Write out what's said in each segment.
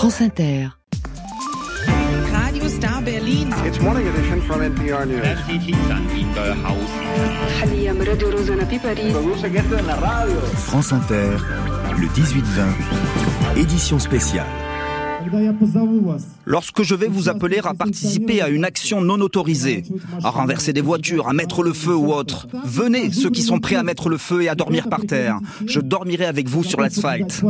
France Inter. Radio Star Berlin. It's morning edition from NPR News. France Inter, le 18-20, édition spéciale. Lorsque je vais vous appeler à participer à une action non autorisée, à renverser des voitures, à mettre le feu ou autre, venez ceux qui sont prêts à mettre le feu et à dormir par terre. Je dormirai avec vous sur l'asphalte.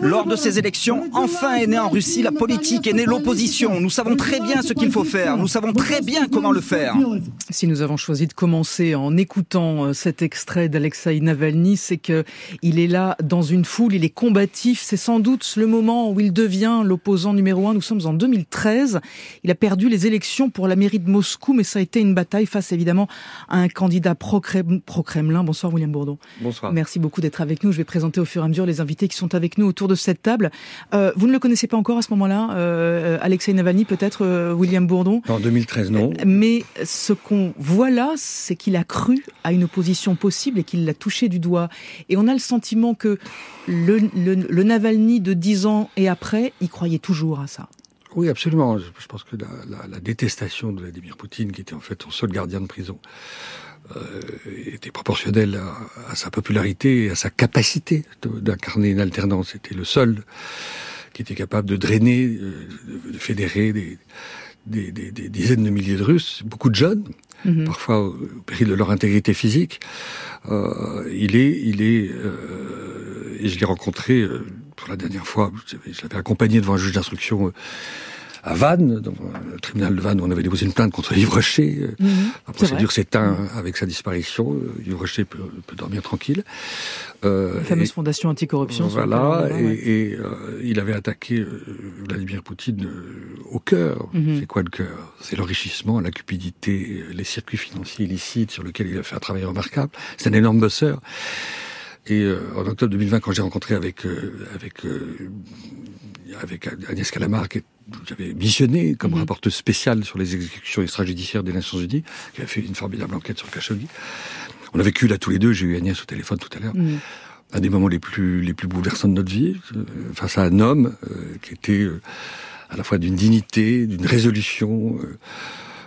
Lors de ces élections, enfin est née en Russie la politique, est née l'opposition. Nous savons très bien ce qu'il faut faire, nous savons très bien comment le faire. Si nous avons choisi de commencer en écoutant euh, cet extrait d'Alexei Navalny, c'est que il est là dans une foule, il est combatif, c'est sans doute le moment où il devient l'opposant numéro un. Nous sommes en 2013. Il a perdu les élections pour la mairie de Moscou, mais ça a été une bataille face évidemment à un candidat pro-Kremlin. Bonsoir William Bourdon. Bonsoir. Merci beaucoup d'être avec nous. Je vais présenter au fur et à mesure les invités qui sont avec nous autour de cette table. Euh, vous ne le connaissez pas encore à ce moment-là, euh, Alexei Navalny, peut-être euh, William Bourdon? En 2013, non. Mais ce qu'on voit là, c'est qu'il a cru à une opposition possible et qu'il l'a touché du doigt. Et on a le sentiment que le, le, le Navalny de 10 ans et après, il croyait toujours à ça. Oui, absolument. Je pense que la, la, la, détestation de Vladimir Poutine, qui était en fait son seul gardien de prison, euh, était proportionnelle à, à, sa popularité et à sa capacité d'incarner une alternance. C'était le seul qui était capable de drainer, euh, de fédérer des, des, des, des, dizaines de milliers de Russes, beaucoup de jeunes, mm -hmm. parfois au péril de leur intégrité physique. Euh, il est, il est, euh, et je l'ai rencontré euh, pour la dernière fois. Je l'avais accompagné devant un juge d'instruction à Vannes, dans le tribunal de Vannes, où on avait déposé une plainte contre Yves Rocher. Mmh, la procédure s'éteint avec sa disparition. Yves Rocher peut, peut dormir tranquille. Euh, la fameuse et, fondation anticorruption. Voilà, et, ouais. et euh, il avait attaqué euh, Vladimir Poutine au cœur. Mmh. C'est quoi le cœur? C'est l'enrichissement, la cupidité, les circuits financiers illicites sur lesquels il a fait un travail remarquable. C'est un énorme bosseur. Et euh, en octobre 2020, quand j'ai rencontré avec euh, avec euh, avec Agnès Calamar, que j'avais missionné comme mmh. rapporteuse spéciale sur les exécutions extrajudiciaires des Nations Unies, qui a fait une formidable enquête sur Khashoggi. On a vécu là tous les deux. J'ai eu Agnès au téléphone tout à l'heure. Mmh. Un des moments les plus les plus bouleversants de notre vie, face à un homme qui était à la fois d'une dignité, d'une résolution.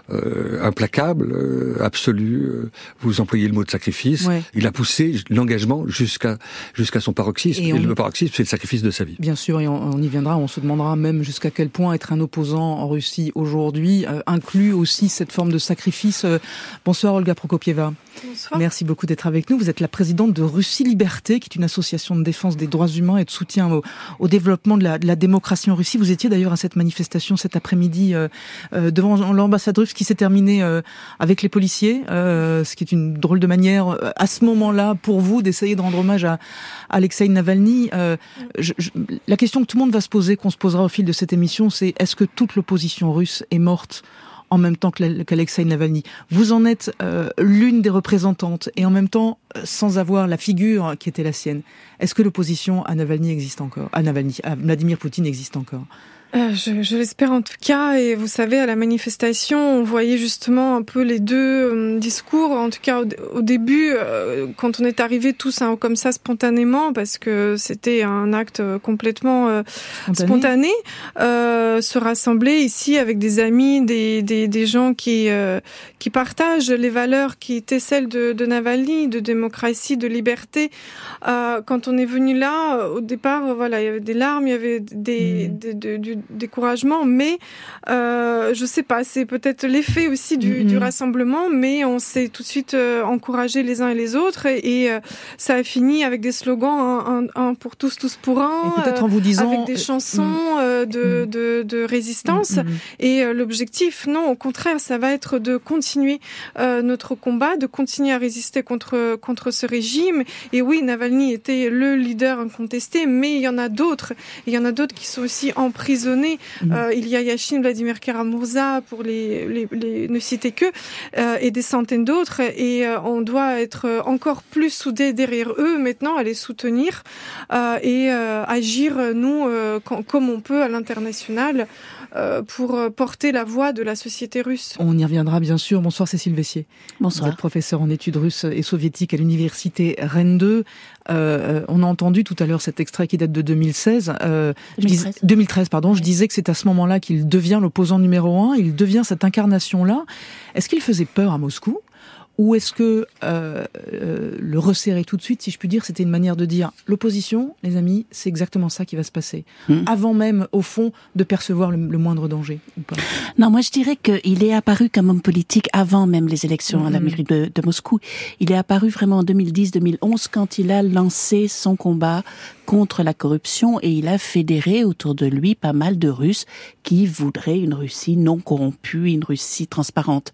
Euh, implacable, euh, absolu. Euh, vous employez le mot de sacrifice. Ouais. Il a poussé l'engagement jusqu'à jusqu'à son paroxysme. Et, et on... le paroxysme, c'est le sacrifice de sa vie. Bien sûr, et on, on, y viendra. On se demandera même jusqu'à quel point être un opposant en Russie aujourd'hui euh, inclut aussi cette forme de sacrifice. bonsoir, Olga Prokopieva. Bonsoir. Merci beaucoup d'être avec nous. Vous êtes la présidente de Russie Liberté, qui est une association de défense des droits humains et de soutien au, au développement de la, de la, démocratie en Russie. Vous étiez d'ailleurs à cette manifestation cet après-midi euh, euh, devant l'ambassade russe qui s'est terminée euh, avec les policiers, euh, ce qui est une drôle de manière euh, à ce moment-là pour vous d'essayer de rendre hommage à, Alexei Navalny. Je, je, la question que tout le monde va se poser, qu'on se posera au fil de cette émission, c'est est-ce que toute l'opposition russe est morte en même temps qu'Alexei Navalny? Vous en êtes euh, l'une des représentantes et en même temps sans avoir la figure qui était la sienne. Est-ce que l'opposition à Navalny existe encore? À Navalny, à Vladimir Poutine existe encore? Euh, je, je l'espère en tout cas. Et vous savez, à la manifestation, on voyait justement un peu les deux euh, discours. En tout cas, au, au début, euh, quand on est arrivé tous hein, comme ça spontanément, parce que c'était un acte complètement euh, spontané, spontané se rassembler ici avec des amis, des, des, des gens qui qui partagent les valeurs qui étaient celles de, de Navalny, de démocratie, de liberté. quand on est venu là, au départ, voilà, il y avait des larmes, il y avait des, mmh. des, des du découragement, mais euh, je sais pas, c'est peut-être l'effet aussi du, mm -hmm. du, rassemblement, mais on s'est tout de suite euh, encouragé les uns et les autres, et, et euh, ça a fini avec des slogans un, un, un pour tous, tous pour un, peut-être en vous disant avec des chansons mm -hmm. de, de, de, résistance. Mm -hmm. Et l'objectif, non, au contraire, ça va être de continuer notre combat, de continuer à résister contre contre ce régime. Et oui, Navalny était le leader incontesté, mais il y en a d'autres. Il y en a d'autres qui sont aussi emprisonnés emprisonnés. Mmh. Euh, il y a Yashin Vladimir Karamurza, pour les, les, les, ne citer que, euh, et des centaines d'autres. Et euh, on doit être encore plus soudés derrière eux maintenant, à les soutenir euh, et euh, agir, nous, euh, comme on peut à l'international. Euh, pour porter la voix de la société russe. On y reviendra bien sûr. Bonsoir Cécile Vessier. Bonsoir. Vous êtes professeur en études russes et soviétiques à l'université Rennes 2. Euh, on a entendu tout à l'heure cet extrait qui date de 2016. 2013. 2013, pardon. Je disais que c'est à ce moment-là qu'il devient l'opposant numéro un. Il devient cette incarnation-là. Est-ce qu'il faisait peur à Moscou? Ou est-ce que euh, euh, le resserrer tout de suite, si je puis dire, c'était une manière de dire l'opposition, les amis, c'est exactement ça qui va se passer, hmm. avant même, au fond, de percevoir le, moindre danger ou pas Non, moi je dirais qu'il est apparu comme homme politique avant même les élections à la hmm. mairie de, de Moscou. Il est apparu vraiment en 2010-2011 quand il a lancé son combat contre la corruption et il a fédéré autour de lui pas mal de Russes qui voudraient une Russie non corrompue, une Russie transparente.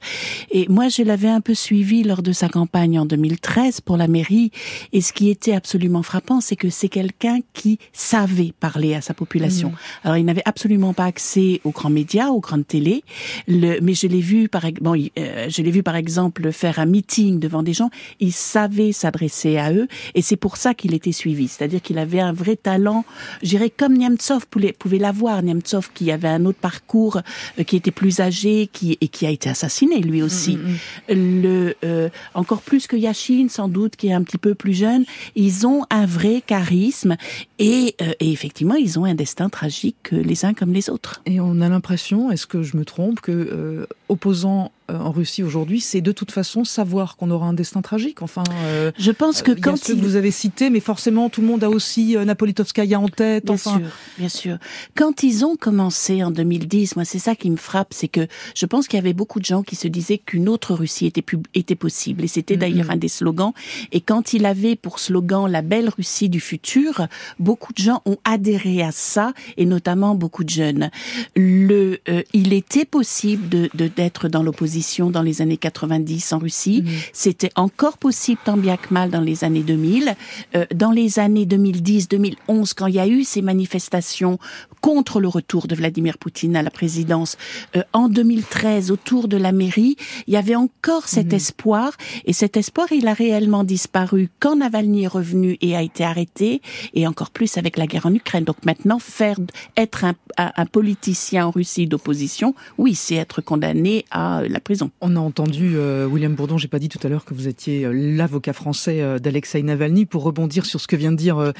Et moi, je l'avais un peu suivi lors de sa campagne en 2013 pour la mairie et ce qui était absolument frappant, c'est que c'est quelqu'un qui savait parler à sa population. Mmh. Alors, il n'avait absolument pas accès aux grands médias, aux grandes télés, le, mais je l'ai vu par bon, euh, je l'ai vu par exemple faire un meeting devant des gens, il savait s'adresser à eux et c'est pour ça qu'il était suivi, c'est-à-dire qu'il avait un vrai talent. J'irais comme Nemtsov pouvait, pouvait l'avoir. Nemtsov qui avait un autre parcours, euh, qui était plus âgé, qui et qui a été assassiné lui aussi. Mm, mm, mm. Le euh, encore plus que Yashin sans doute, qui est un petit peu plus jeune. Ils ont un vrai charisme et, euh, et effectivement ils ont un destin tragique les uns comme les autres. Et on a l'impression, est-ce que je me trompe, que opposant euh, en Russie aujourd'hui, c'est de toute façon savoir qu'on aura un destin tragique. Enfin, euh, je pense que euh, quand ceux que vous avez cités, mais forcément tout le monde a aussi euh, Napolitovskaya en tête. Bien sûr, bien sûr. Quand ils ont commencé en 2010, moi c'est ça qui me frappe, c'est que je pense qu'il y avait beaucoup de gens qui se disaient qu'une autre Russie était, était possible, et c'était d'ailleurs un des slogans. Et quand il avait pour slogan la belle Russie du futur, beaucoup de gens ont adhéré à ça, et notamment beaucoup de jeunes. Le, il était possible de d'être dans l'opposition dans les années 90 en Russie. Mhm. C'était encore possible tant bien que mal dans les années 2000. Euh, dans les années 2010-2011, quand il y a eu ces manifestations contre le retour de Vladimir Poutine à la présidence, euh, en 2013, autour de la mairie, il y avait encore cet mhm. espoir. Et cet espoir, il a réellement disparu quand Navalny est revenu et a été arrêté, et encore plus avec la guerre en Ukraine. Donc maintenant, faire être un, un politicien en Russie d'opposition, oui, c'est être condamné à la prison. On a entendu euh, William Bourdon, j'ai pas dit tout à l'heure que vous étiez euh, l'avocat français euh, d'Alexei Navalny. Pour rebondir sur ce que vient de dire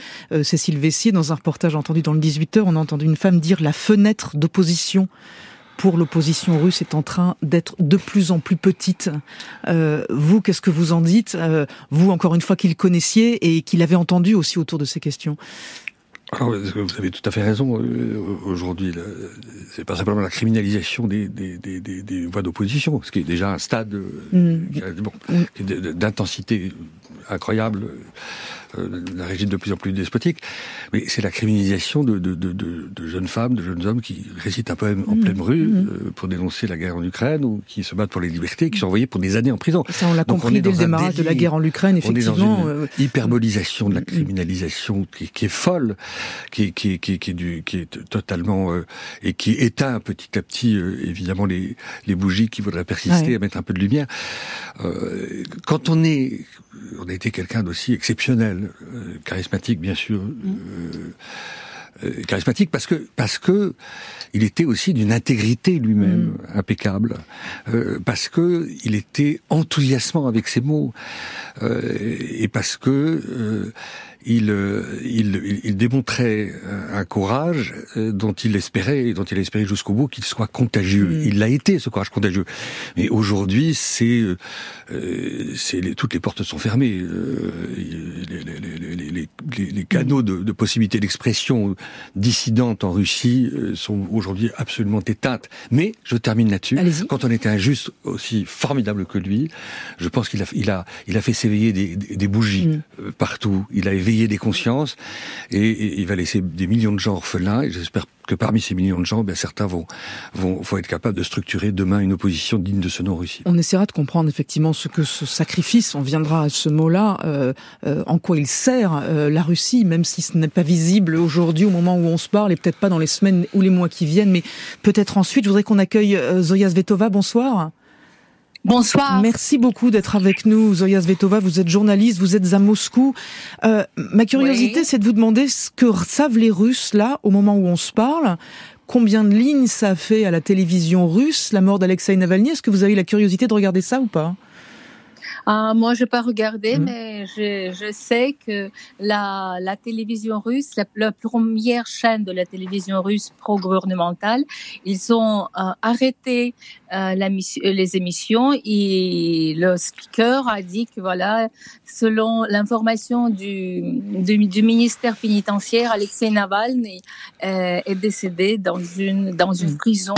Cécile Vessier, dans un reportage entendu dans le 18h, on a entendu une femme dire la fenêtre d'opposition pour l'opposition russe est en train d'être de plus en plus petite. vous, qu'est-ce que vous en dites? Vous, encore une fois, qu'il connaissiez et qu'il avait entendu aussi autour de ces questions. Alors, vous avez tout à fait raison. Euh, aujourd'hui, c'est pas simplement la criminalisation des, des, des, des voix d'opposition, ce qui est déjà un stade euh, mm. bon, mm. d'intensité incroyable euh, un régime de plus en plus despotique, mais c'est la criminalisation de, de, de, de, jeunes femmes, de jeunes hommes qui récitent un poème en mmh. pleine rue mmh. euh, pour dénoncer la guerre en Ukraine ou qui se battent pour les libertés, qui sont envoyés pour des années en prison. Ça, on l'a compris dès le démarrage de la guerre en Ukraine, effectivement. On est dans une euh, hyperbolisation de la mmh. criminalisation qui, qui est folle, qui, qui, qui, qui, est, du, qui est totalement et qui éteint petit à petit évidemment les, les bougies qui voudraient persister à mettre un peu de lumière. quand on est, on a été quelqu'un d'aussi exceptionnel euh, charismatique bien sûr, euh, euh, charismatique parce que parce que il était aussi d'une intégrité lui-même mm. impeccable, parce que il était enthousiasmant avec ses mots et parce que il, euh, il, il, démontrait un courage euh, dont il espérait, dont il espérait jusqu'au bout qu'il soit contagieux. Mm. Il l'a été, ce courage contagieux. Mais aujourd'hui, c'est, euh, c'est toutes les portes sont fermées. les, les, les, les, canaux de, de possibilités d'expression dissidente en Russie sont aujourd'hui absolument éteintes. Mais je termine là-dessus. Quand on était un juste aussi formidable que lui, je pense qu'il a, il a, il a fait s'éveiller des, des, bougies mm. partout. Il a éveillé des consciences et, il va laisser des millions de gens orphelins et j'espère que parmi ces millions de gens, ben, certains vont, vont, vont être capables de structurer demain une opposition digne de ce nom Russie. On essaiera de comprendre effectivement ce que ce sacrifice, on viendra à ce mot-là, euh, euh, en quoi il sert euh, la Russie, même si ce n'est pas visible aujourd'hui au moment où on se parle et peut-être pas dans les semaines ou les mois qui viennent, mais peut-être ensuite. Je voudrais qu'on accueille Zoya Svetova. Bonsoir. Bonsoir. Merci beaucoup d'être avec nous, Zoya Svetova. Vous êtes journaliste, vous êtes à Moscou. Euh, ma curiosité, c'est de vous demander ce que savent les Russes là, au moment où on se parle. Combien de lignes ça a fait à la télévision russe, la mort d'Alexei Navalny? Est-ce que vous avez eu la curiosité de regarder ça ou pas? Ah, moi, je n'ai pas regardé, mmh. mais je, je, sais que la, la télévision russe, la, première chaîne de la télévision russe pro-gouvernementale, ils ont euh, arrêté euh, la, les émissions et le speaker a dit que voilà, selon l'information du, du, du, ministère pénitentiaire, Alexei Navalny euh, est décédé dans une, dans une mmh. prison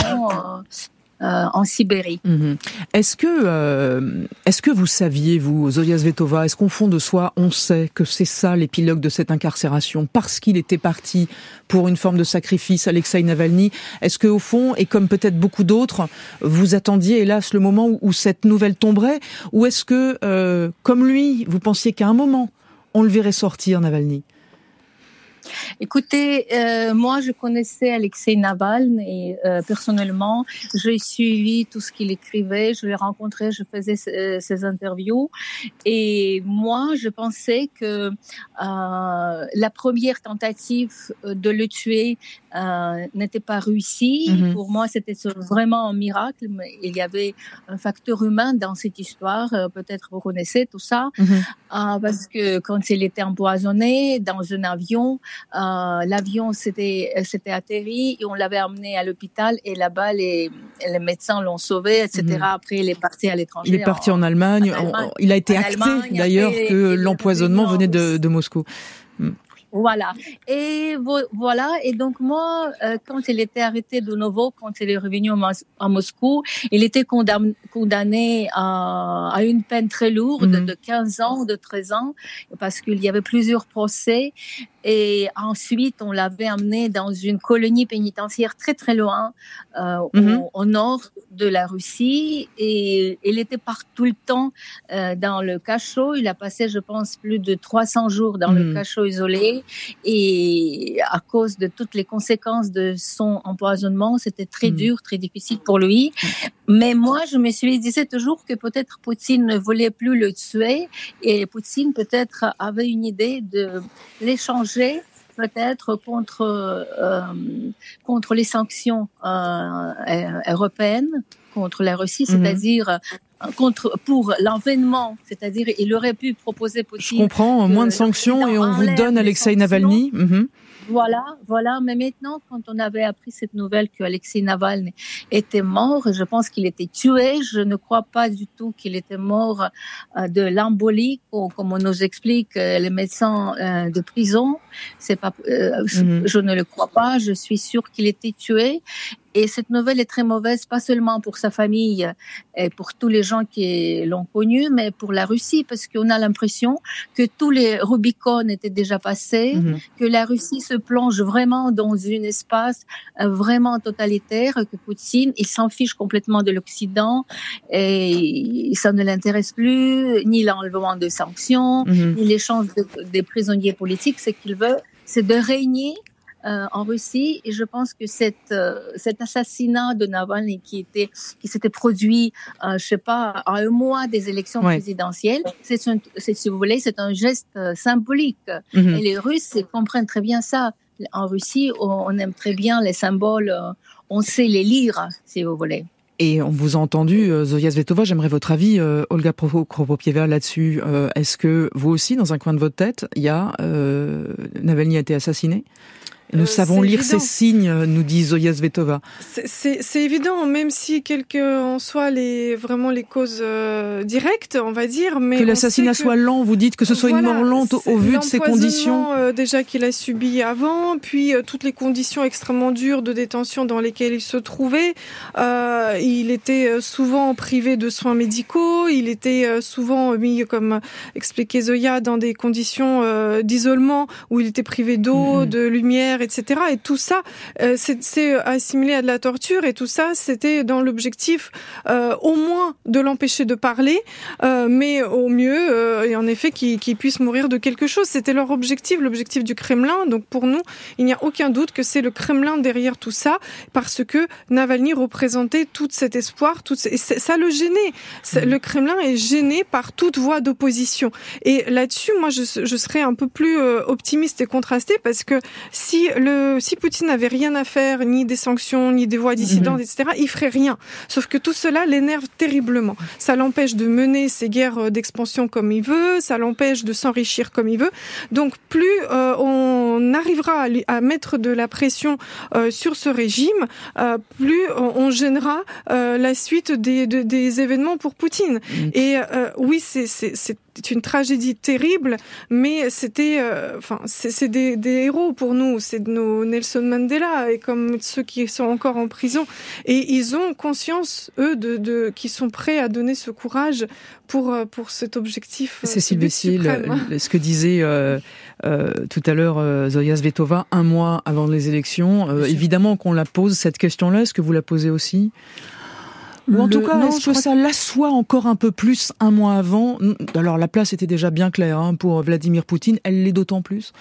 euh, en Sibérie. Mhm. Est-ce que, euh, est-ce que vous saviez, vous, Zoya Svetova, est-ce qu'au fond de soi, on sait que c'est ça l'épilogue de cette incarcération, parce qu'il était parti pour une forme de sacrifice, Alexei Navalny? Est-ce que au fond, et comme peut-être beaucoup d'autres, vous attendiez, hélas, le moment où, cette nouvelle tomberait, ou est-ce que, euh, comme lui, vous pensiez qu'à un moment, on le verrait sortir, Navalny? Écoutez, euh, moi, je connaissais Alexei Navalny et euh, personnellement, j'ai suivi tout ce qu'il écrivait, je l'ai rencontré, je faisais ses, interviews. Et moi, je pensais que euh, la première tentative de le tuer euh, n'était pas réussie. Mhm. Pour moi, c'était vraiment un miracle. Mais il y avait un facteur humain dans cette histoire. Euh, peut-être vous connaissez tout ça. Mhm. euh, parce que quand il était empoisonné dans un avion, euh, l'avion s'était atterri et on l'avait amené à l'hôpital et là-bas les, les médecins l'ont sauvé, etc. Mhm. Après, il est parti à l'étranger. Il est parti en, Allemagne. il a été acté d'ailleurs que l'empoisonnement venait de, de Moscou. Voilà. Et voilà. Et donc moi, euh, quand il était arrêté de nouveau, quand il est revenu à Moscou, il était condamné à, à une peine très lourde mhm. de 15 ans, de 13 ans, parce qu'il y avait plusieurs procès. Et ensuite, on l'avait amené dans une colonie pénitentiaire très très loin, euh, mhm. au, nord de la Russie. Et il était partout tout le temps euh, dans le cachot. Il a passé, je pense, plus de 300 jours dans le mhm. cachot isolé. Et à cause de toutes les conséquences de son empoisonnement, c'était très mhm. dur, très difficile pour lui. Mais moi, je me suis disais toujours que peut-être Poutine ne voulait plus le tuer et Poutine peut-être avait une idée de l'échanger peut-être contre euh, contre les sanctions euh, européennes contre la Russie, mhm. c'est-à-dire euh, contre pour l'envènement, c'est-à-dire il aurait pu proposer Je comprends, moins de sanctions et on vous donne Alexei Navalny. Mhm. Voilà, voilà. Mais maintenant, quand on avait appris cette nouvelle que Alexei Navalny était mort, je pense qu'il était tué. Je ne crois pas du tout qu'il était mort euh, de l'embolie, comme on nous explique euh, les médecins euh, de prison. C'est pas, mhm. je ne le crois pas. Je suis sûre qu'il était tué. Et cette nouvelle est très mauvaise, pas seulement pour sa famille et pour tous les gens qui l'ont connu, mais pour la Russie, parce qu'on a l'impression que tous les Rubicon étaient déjà passés, mhm. que la Russie se plonge vraiment dans un espace euh, vraiment totalitaire, que Poutine, il s'en fiche complètement de l'Occident et ça ne l'intéresse plus, ni l'enlèvement de sanctions, mhm. ni l'échange des prisonniers politiques. Ce qu'il veut, c'est de régner euh, en Russie. Et je pense que cette, euh, cet assassinat de Navalny qui était, qui s'était produit, euh, je sais pas, à un mois des élections présidentielles, c'est, si vous voulez, c'est un geste euh, symbolique. Mhm. Et les Russes comprennent très bien ça. En Russie, on, aime très bien les symboles, on sait les lire, si vous voulez. Et on vous a entendu, Zoya Svetova, j'aimerais votre avis, Olga Kropopieva, là-dessus. Est-ce que vous aussi, dans un coin de votre tête, il y a Navalny a été assassiné? Nous euh, savons lire ces signes, nous dit Zoya Svetova. C'est évident, même si quelques en soient les vraiment les causes euh, directes, on va dire. Mais que l'assassinat soit lent, vous dites que ce soit une mort lente au vu de ces conditions. Euh, déjà qu'il a subi avant, puis toutes les conditions extrêmement dures de détention dans lesquelles il se trouvait. il était souvent privé de soins médicaux, il était souvent mis, comme expliquait Zoya, dans des conditions d'isolement où il était privé d'eau, mm-hmm. de lumière etc. Et tout ça, euh, c'est euh, assimilé à de la torture et tout ça, c'était dans l'objectif euh, au moins de l'empêcher de parler, mais au mieux, et en effet, qu'il puisse mourir de quelque chose. C'était leur objectif, l'objectif du Kremlin. Donc pour nous, il n'y a aucun doute que c'est le Kremlin derrière tout ça, parce que Navalny représentait tout cet espoir, tout et ça le gênait. Mmh. Le Kremlin est gêné par toute voie d'opposition. Et là-dessus, moi, je, je serais un peu plus optimiste et contrastée parce que si si le si Poutine n'avait rien à faire, ni des sanctions, ni des voies dissidentes, etc., il ferait rien. Sauf que tout cela l'énerve terriblement. Ça l'empêche de mener ses guerres d'expansion comme il veut, ça l'empêche de s'enrichir comme il veut. Donc plus euh, on arrivera à, lui- à mettre de la pression euh, sur ce régime, euh, plus on, on gênera euh, la suite des, de- des événements pour Poutine. Et euh, oui, c'est c'est- une tragédie terrible, mais c'était, euh, enfin, c'est des, des héros pour nous, c'est nos Nelson Mandela et comme ceux qui sont encore en prison, et ils ont conscience eux de, de qui sont prêts à donner ce courage pour euh, pour cet objectif. euh, Cécile Bessil, le- ce que disait euh, euh, tout à l'heure euh, Zoya Svetova un mois avant les élections. Euh, évidemment qu'on la pose cette question-là. Est-ce que vous la posez aussi? Ou en Le- tout cas, est-ce je que crois ça l'assoit encore un peu plus un mois avant Alors la place était déjà bien claire hein, pour Vladimir Poutine. Elle l'est d'autant plus.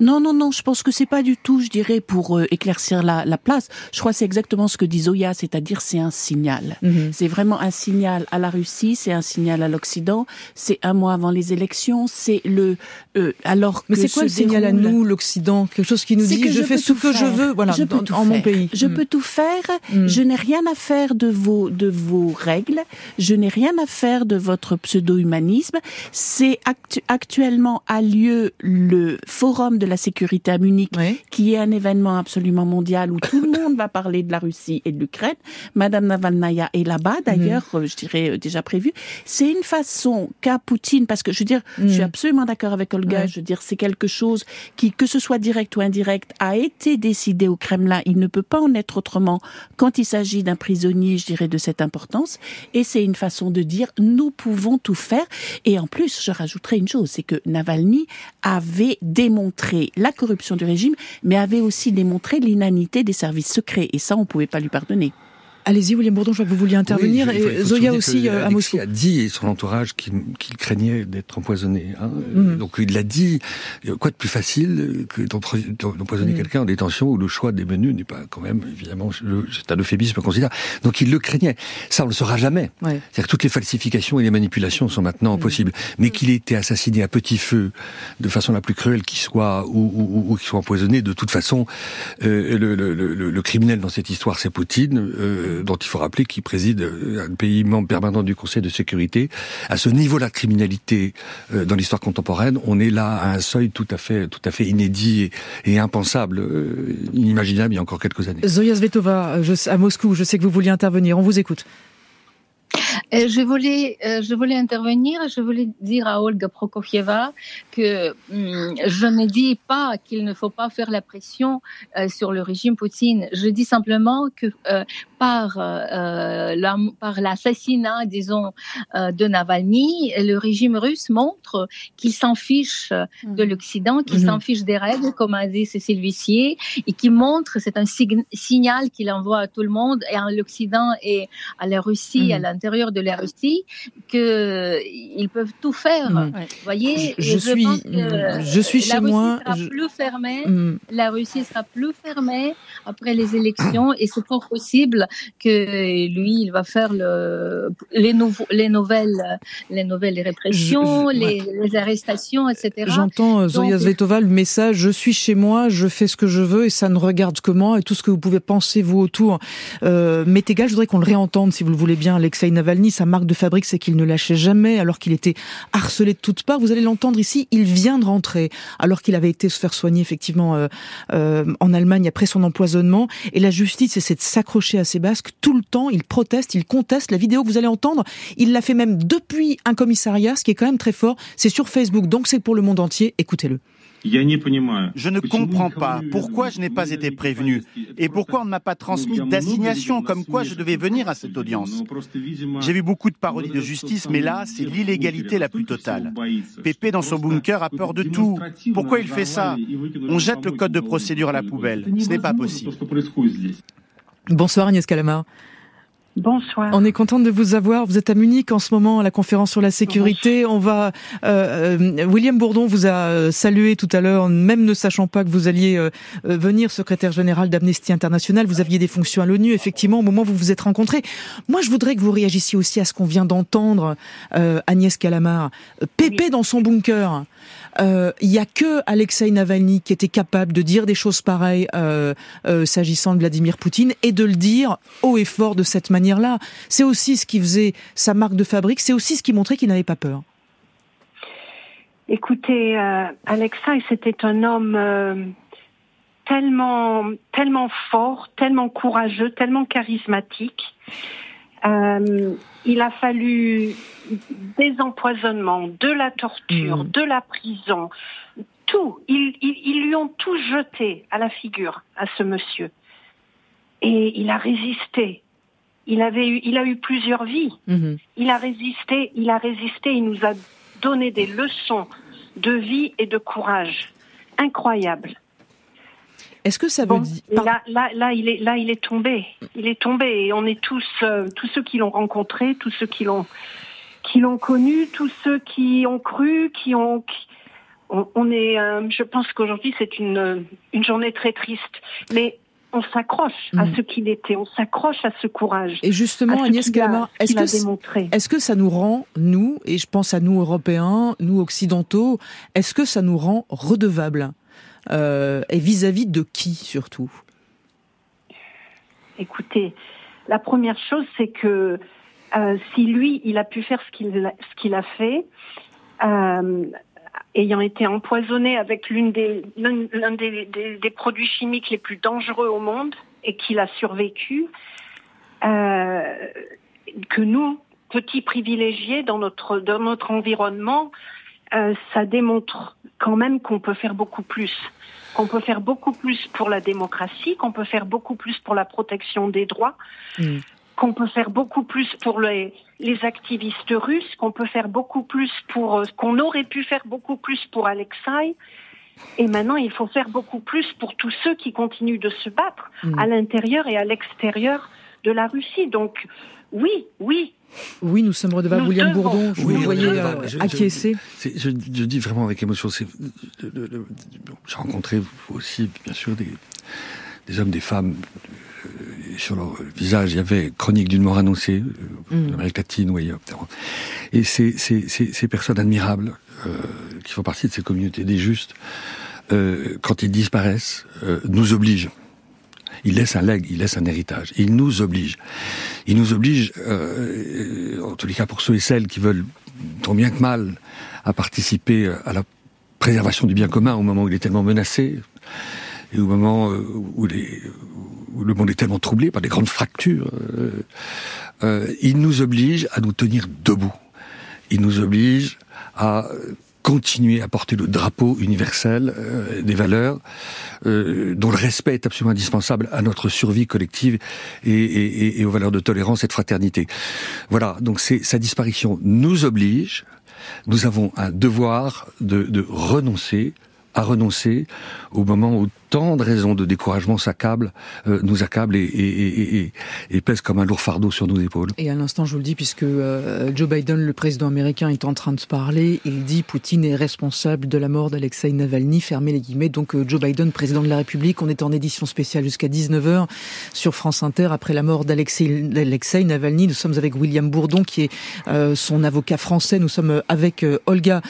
Non, non, non, je pense que c'est pas du tout, je dirais, pour euh, éclaircir la, la place. Je crois que c'est exactement ce que dit Zoya, c'est-à-dire c'est un signal. Mhm. C'est vraiment un signal à la Russie, c'est un signal à l'Occident, c'est un mois avant les élections, c'est le... euh, alors Mais que c'est quoi le signal à déroule- nous, l'Occident? Quelque chose qui nous dit que je, je fais ce que je faire. veux, voilà, Je dans- en mon faire. pays. Je Mm. peux tout faire. Mm. Je n'ai rien à faire de vos de vos règles. Je n'ai rien à faire de votre pseudo-humanisme. C'est actu- actuellement a lieu le forum de la sécurité à Munich, Ouais. qui est un événement absolument mondial où tout le monde va parler de la Russie et de l'Ukraine. Madame Navalnaya est là-bas, d'ailleurs, euh, je dirais euh, déjà prévu. C'est une façon qu'a Poutine, parce que je veux dire, je suis Mm. absolument d'accord avec Olga. Ouais. Je veux dire, c'est quelque chose qui, que ce soit direct ou indirect, a été décidé au Kremlin. Il ne peut pas en être autrement quand il s'agit d'un prisonnier, je dirais, de cette importance. Et c'est une façon de dire, nous pouvons tout faire. Et en plus, je rajouterai une chose, c'est que Navalny avait démontré la corruption du régime, mais avait aussi démontré l'inanité des services secrets. Et ça, on pouvait pas lui pardonner. Allez-y, William Bourdon, je vois que vous vouliez intervenir. Oui, il faut- il et faut Zoya aussi que euh, à Alexis Moscou. a dit son entourage qu'il qu'il craignait d'être empoisonné. Hein. Mhm. Donc il l'a dit. Euh, Quoi de plus facile que d'empoisonner Mhm. quelqu'un en détention où le choix des menus n'est pas quand même évidemment c'est un euphémisme considérable. Donc il le craignait. Ça on le saura jamais. Ouais. C'est-à-dire que toutes les falsifications et les manipulations sont maintenant possibles. Mais qu'il ait été assassiné à petit feu de façon la plus cruelle qui soit ou, ou, ou- ou qu'il soit empoisonné, de toute façon, euh, le, le, le, le criminel dans cette histoire c'est Poutine, euh, dont il faut rappeler qu'il préside euh, un pays membre permanent du Conseil de sécurité. À ce niveau-là de criminalité euh, dans l'histoire contemporaine, on est là à un seuil tout à fait, tout à fait inédit et, et impensable, euh, inimaginable il y a encore quelques années. Zoya Svetova, euh, je- à Moscou, je sais que vous vouliez intervenir. On vous écoute. Euh, je voulais, euh, je voulais intervenir. Je voulais dire à Olga Prokofieva que hum, je ne dis pas qu'il ne faut pas faire la pression euh, sur le régime Poutine. Je dis simplement que euh, par euh, la- par l'assassinat, disons, euh, de Navalny, le régime russe montre qu'il s'en fiche de l'Occident, qu'il Mhm. s'en fiche des règles, comme a dit Cécile Vissier, et qui montre, c'est un sig- signal qu'il envoie à tout le monde, et à l'Occident et à la Russie, Mhm. à l'intérieur de la Russie, qu'ils peuvent tout faire. Mhm. Vous voyez Je Et suis- pense que je suis la chez Russie moi, Sera je- plus fermée, Hmm. La Russie sera plus fermée après les élections, et c'est fort possible que lui, il va faire le, les, nouveaux, les nouvelles, les nouvelles répressions, Je- je- les, les arrestations, etc. J'entends euh, Zoya Svetova le message je suis chez moi, je fais ce que je veux et ça ne regarde que moi et tout ce que vous pouvez penser vous autour euh, m'est égal. Je voudrais qu'on le réentende si vous le voulez bien. Alexei Navalny, sa marque de fabrique, c'est qu'il ne lâchait jamais alors qu'il était harcelé de toutes parts. Vous allez l'entendre ici. Il vient de rentrer alors qu'il avait été se faire soigner effectivement euh, euh, en Allemagne après son empoisonnement. Et la justice essaie de s'accrocher à ses basques tout le temps. Il proteste, il conteste. La vidéo que vous allez entendre, il l'a fait même depuis un commissariat, ce qui est quand même très fort. C'est sur Facebook, donc c'est pour le monde entier. Écoutez-le. Je ne comprends pas pourquoi je n'ai pas été prévenu et pourquoi on ne m'a pas transmis d'assignation comme quoi je devais venir à cette audience. J'ai vu beaucoup de parodies de justice, mais là, c'est l'illégalité la plus totale. Pépé, dans son bunker, a peur de tout. Pourquoi il fait ça On jette le code de procédure à la poubelle. Ce n'est pas possible. Bonsoir Agnès Calamar. Bonsoir. On est contente de vous avoir. Vous êtes à Munich en ce moment à la conférence sur la sécurité. On va. euh, euh, William Bourdon vous a euh, salué tout à l'heure, même ne sachant pas que vous alliez euh, euh, venir secrétaire général d'Amnesty International. Vous aviez des fonctions à l'ONU, effectivement, au moment où vous vous êtes rencontrés. Moi, je voudrais que vous réagissiez aussi à ce qu'on vient d'entendre, euh, Agnès Calamar. Pépé dans son bunker. Il y a que Alexei Navalny qui était capable de dire des choses pareilles s'agissant de Vladimir Poutine et de le dire haut et fort de cette manière-là. C'est aussi ce qui faisait sa marque de fabrique, c'est aussi ce qui montrait qu'il n'avait pas peur. Écoutez, euh, Alexei, c'était un homme euh, tellement, tellement fort, tellement courageux, tellement charismatique. Euh, il a fallu des empoisonnements, de la torture, mm. de la prison, tout. Ils, ils, lui ont tout jeté à la figure, à ce monsieur. Et il a résisté. Il avait eu, il a eu plusieurs vies. Mm-hmm. Il a résisté, il a résisté, il nous a donner des leçons de vie et de courage incroyables. Est-ce que ça veut dire là, là, là, il est là, il est tombé. Il est tombé et on est tous, euh, tous ceux qui l'ont rencontré, tous ceux qui l'ont, qui l'ont connu, tous ceux qui ont cru, qui ont, on, est. Euh, je pense qu'aujourd'hui c'est une une journée très triste, mais on s'accroche à mm. ce qu'il était, on s'accroche à ce courage. Et justement, Agnès Calama, est-ce que, est que ça nous rend, nous, et je pense à nous Européens, nous Occidentaux, est-ce que ça nous rend redevables? Euh, Et vis-à-vis de qui surtout? Écoutez, la première chose, c'est que euh, si lui, il a pu faire ce qu'il ce qu'il a fait, euh, ayant été empoisonné avec l'une des, l'un des, des, produits chimiques les plus dangereux au monde et qu'il a survécu, euh, que nous, petits privilégiés dans notre, dans notre environnement, euh, ça démontre quand même qu'on peut faire beaucoup plus, qu'on peut faire beaucoup plus pour la démocratie, qu'on peut faire beaucoup plus pour la protection des droits. Mm qu'on peut faire beaucoup plus pour les, les activistes russes, qu'on peut faire beaucoup plus pour, euh, qu'on aurait pu faire beaucoup plus pour Alexei. Et maintenant, il faut faire beaucoup plus pour tous ceux qui continuent de se battre mm. à l'intérieur et à l'extérieur de la Russie. Donc, oui, oui. Oui, nous sommes redevables. William Bourdon, je vous voyais euh, acquiescer. Je, je, dis vraiment avec émotion. J'ai rencontré aussi, bien sûr, des, des hommes, des femmes sur leur visage, il y avait chronique d'une mort annoncée, euh, mm. en Amérique latine ou ailleurs. Et ces, ces, ces, ces personnes admirables, euh, qui font partie de ces communautés des justes, euh, quand ils disparaissent, euh, nous obligent. Ils laissent un legs, ils laissent un héritage. Ils nous obligent. Ils nous obligent, euh, en tous les cas pour ceux et celles qui veulent, tant bien que mal, à participer à la préservation du bien commun au moment où il est tellement menacé et au moment où les, où le monde est tellement troublé par des grandes fractures, euh, euh, il nous oblige à nous tenir debout. Il nous oblige à continuer à porter le drapeau universel euh, des valeurs euh, dont le respect est absolument indispensable à notre survie collective et, et, et aux valeurs de tolérance et de fraternité. Voilà, donc c'est sa disparition nous oblige. Nous avons un devoir de, de renoncer à renoncer au moment où tant de raisons de découragement s'accablent, euh, nous accablent et, et, et, et, pèsent comme un lourd fardeau sur nos épaules. Et à l'instant, je vous le dis, puisque euh, Joe Biden, le président américain, est en train de parler, il dit Poutine est responsable de la mort d'Alexei Navalny, fermez les guillemets. Donc euh, Joe Biden, président de la République, on est en édition spéciale jusqu'à 19h sur France Inter après la mort d'Alexei Navalny. Nous sommes avec William Bourdon, qui est son avocat français. Nous sommes avec Olga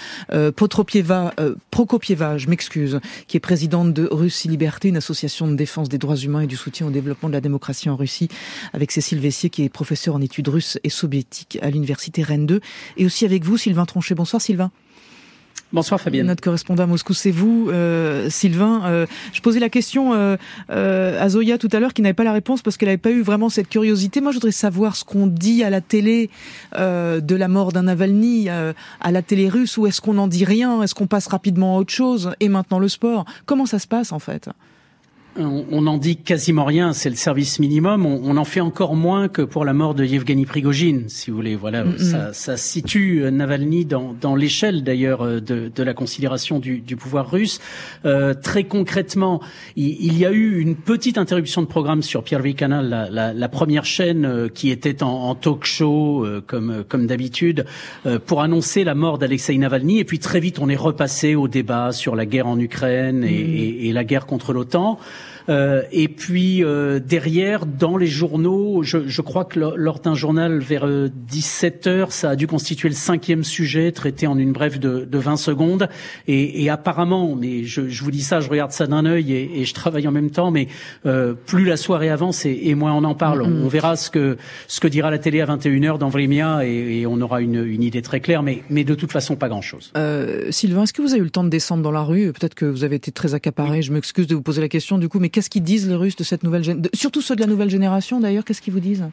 Potropieva, Prokopieva, je m'excuse, qui est présidente de Russie Liberté, une association de défense des droits humains et du soutien au développement de la démocratie en Russie, avec Cécile Vessier, qui est professeur en études russes et soviétiques à l'université Rennes 2, et aussi avec vous, Sylvain Tronchet. Bonsoir Sylvain. Bonsoir Fabienne. Notre correspondant à Moscou, c'est vous, euh, Sylvain. Euh, je posais la question euh, à Zoya tout à l'heure, qui n'avait pas la réponse parce qu'elle n'avait pas eu vraiment cette curiosité. Moi, je voudrais savoir ce qu'on dit à la télé de la mort d'un Navalny, à la télé russe, ou est-ce qu'on n'en dit rien? Est-ce qu'on passe rapidement à autre chose? Et maintenant le sport. Comment ça se passe en fait? On n'en dit quasiment rien, c'est le service minimum. On, en fait encore moins que pour la mort de Yevgeny Prigogine, si vous voulez. Voilà, ça, ça, situe euh, Navalny dans, dans l'échelle d'ailleurs euh, de, de, la considération du, du pouvoir russe. Euh, très concrètement, il, y a eu une petite interruption de programme sur Pierre Canal, la, la, la, première chaîne euh, qui était en, en talk show comme comme d'habitude, pour annoncer la mort d'Alexei Navalny. Et puis très vite, on est repassé au débat sur la guerre en Ukraine et, et, et la guerre contre l'OTAN. Euh, et puis euh, derrière, dans les journaux, je, je crois que lors d'un journal vers 17 heures, ça a dû constituer le cinquième sujet traité en une brève de, de 20 secondes. Et, et apparemment, mais je, je, vous dis ça, je regarde ça d'un œil et, et, je travaille en même temps, mais plus la soirée avance et, et moins on en parle. On, verra ce que ce que dira la télé à 21h dans Vrimia et, et on aura une, une, idée très claire, mais, mais de toute façon pas grand-chose. Sylvain, est-ce que vous avez eu le temps de descendre dans la rue? Peut-être que vous avez été très accaparé. Je m'excuse de vous poser la question du coup, mais qu'est-ce qu'ils disent les Russes de cette nouvelle génération Surtout ceux de la nouvelle génération d'ailleurs, qu'est-ce qu'ils vous disent?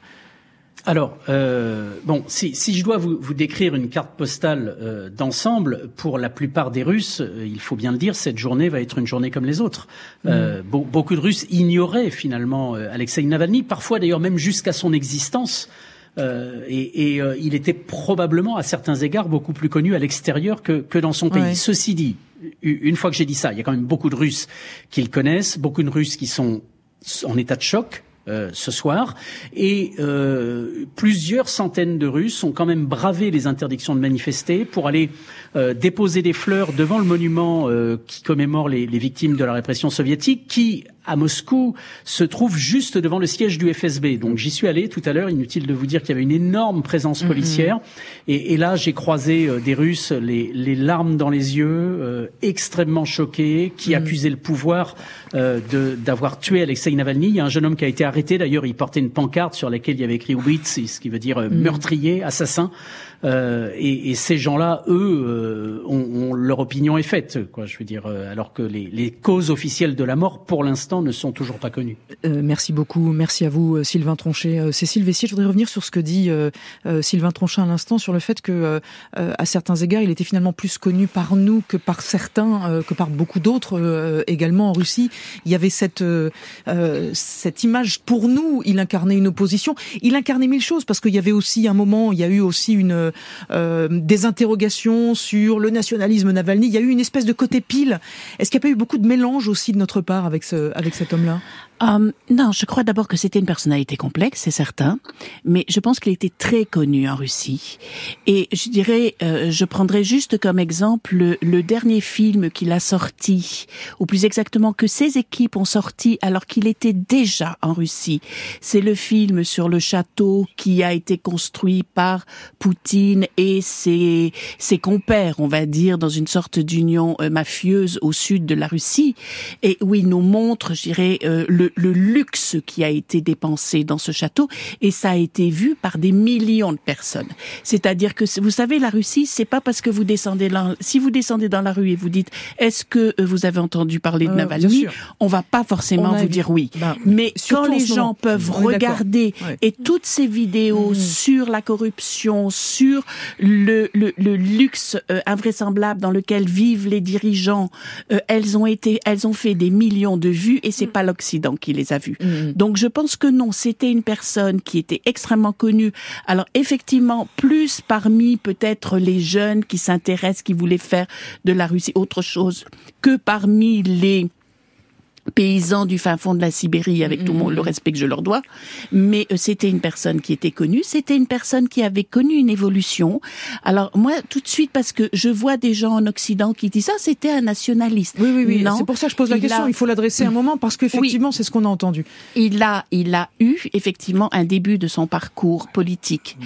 Alors, euh, bon, si, si, je dois vous, vous, décrire une carte postale euh, d'ensemble, pour la plupart des Russes, euh, il faut bien le dire, cette journée va être une journée comme les autres. Euh, mm. beaucoup de Russes ignoraient finalement euh, Alexei Navalny, parfois d'ailleurs même jusqu'à son existence. et, et il était probablement, à certains égards, beaucoup plus connu à l'extérieur que, que, dans son pays. Ouais. Ceci dit, une fois que j'ai dit ça, il y a quand même beaucoup de Russes qui le connaissent, beaucoup de Russes qui sont en état de choc, euh, ce soir. Et euh, plusieurs centaines de Russes ont quand même bravé les interdictions de manifester pour aller euh, déposer des fleurs devant le monument euh, qui commémore les, les, victimes de la répression soviétique, qui à Moscou se trouve juste devant le siège du FSB. Donc j'y suis allé tout à l'heure. Inutile de vous dire qu'il y avait une énorme présence policière. Mm -hmm. et, et, là, j'ai croisé euh, des Russes, les, les, larmes dans les yeux, euh, extrêmement choqués, qui mm -hmm. accusaient le pouvoir euh, d'avoir tué Alexei Navalny. Il y a un jeune homme qui a été arrêté. D'ailleurs, il portait une pancarte sur laquelle il y avait écrit Ubitz, ce qui veut dire mm -hmm. meurtrier, assassin. Euh, et, et, ces gens-là, eux, euh, ont, ont, leur opinion est faite, quoi. Je veux dire, euh, alors que les, les, causes officielles de la mort, pour l'instant, ne sont toujours pas connues. Euh, merci beaucoup, merci à vous, Sylvain Tronchet. Cécile Vessier, je voudrais revenir sur ce que dit Sylvain Tronchet à l'instant, sur le fait que, à certains égards, il était finalement plus connu par nous que par certains, que par beaucoup d'autres également en Russie. Il y avait cette cette image pour nous. Il incarnait une opposition. Il incarnait mille choses parce qu'il y avait aussi un moment, il y a eu aussi une euh, des interrogations sur le nationalisme Navalny. Il y a eu une espèce de côté pile. Est-ce qu'il n'y a pas eu beaucoup de mélange aussi de notre part avec, ce, avec cet homme-là? Um, non, je crois d'abord que c'était une personnalité complexe, c'est certain, mais je pense qu'il était très connu en Russie. Et je dirais, euh, je prendrais juste comme exemple le, le dernier film qu'il a sorti, ou plus exactement que ses équipes ont sorti alors qu'il était déjà en Russie. C'est le film sur le château qui a été construit par Poutine et ses, ses compères, on va dire, dans une sorte d'union euh, mafieuse au sud de la Russie, et où il nous montre, je dirais, euh, le le, luxe qui a été dépensé dans ce château et ça a été vu par des millions de personnes. C'est-à-dire que vous savez la Russie, c'est pas parce que vous descendez là, si vous descendez dans la rue et vous dites est-ce que euh, vous avez entendu parler de euh, Navalny, on va pas forcément vous dire oui. Ben, Mais quand les gens peuvent regarder ouais. et toutes ces vidéos mmh. sur la corruption, sur le, le, le luxe euh, invraisemblable dans lequel vivent les dirigeants, euh, elles ont été, elles ont fait des millions de vues et c'est mmh. pas l'Occident qui les a vus. Mmh. Donc je pense que non, c'était une personne qui était extrêmement connue. Alors effectivement, plus parmi peut-être les jeunes qui s'intéressent, qui voulaient faire de la Russie autre chose que parmi les paysans du fin fond de la Sibérie avec mmh. tout le, monde, le respect que je leur dois, mais euh, c'était une personne qui était connue, c'était une personne qui avait connu une évolution. Alors moi, tout de suite, parce que je vois des gens en Occident qui disent ça, ah, c'était un nationaliste. Oui, oui, oui. C'est pour ça que je pose la il question. A... Il faut l'adresser un moment parce qu'effectivement, oui. c'est ce qu'on a entendu. Il a, il a eu effectivement un début de son parcours politique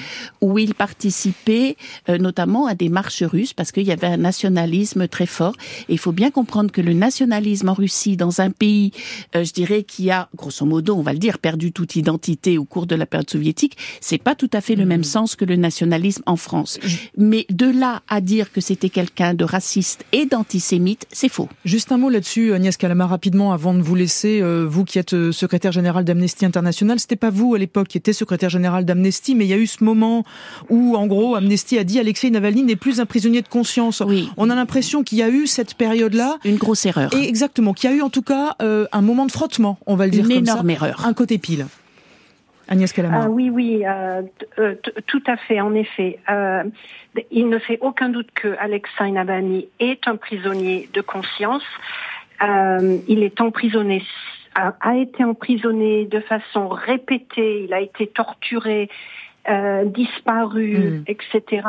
où il participait euh, notamment à des marches russes parce qu'il y avait un nationalisme très fort. Et il faut bien comprendre que le nationalisme en Russie, dans un pays euh, je dirais, qui a, grosso modo, on va le dire, perdu toute identité au cours de la période soviétique, c'est pas tout à fait le mmh. même sens que le nationalisme en France. Mais de là à dire que c'était quelqu'un de raciste et d'antisémite, c'est faux. Juste un mot là-dessus, Agnès Calama, rapidement, avant de vous laisser, euh, vous qui êtes euh, secrétaire général d'Amnesty International, c'était pas vous à l'époque qui était secrétaire général d'Amnesty, mais il y a eu ce moment où, en gros, Amnesty a dit Alexei Navalny n'est plus un prisonnier de conscience. Oui. On a l'impression qu'il y a eu cette période-là. Une grosse erreur. Et exactement, qu'il y a eu en tout cas euh, un moment de frottement, on va le dire Une comme énorme ça. erreur. Un côté pile. Agnès Calama. Ah, oui, oui, euh, euh, tout à fait, en effet. Euh, il ne fait aucun doute que Alexei Navalny est un prisonnier de conscience. Euh, il est emprisonné, a, a, été emprisonné de façon répétée. Il a été torturé, euh, disparu, mmh. etc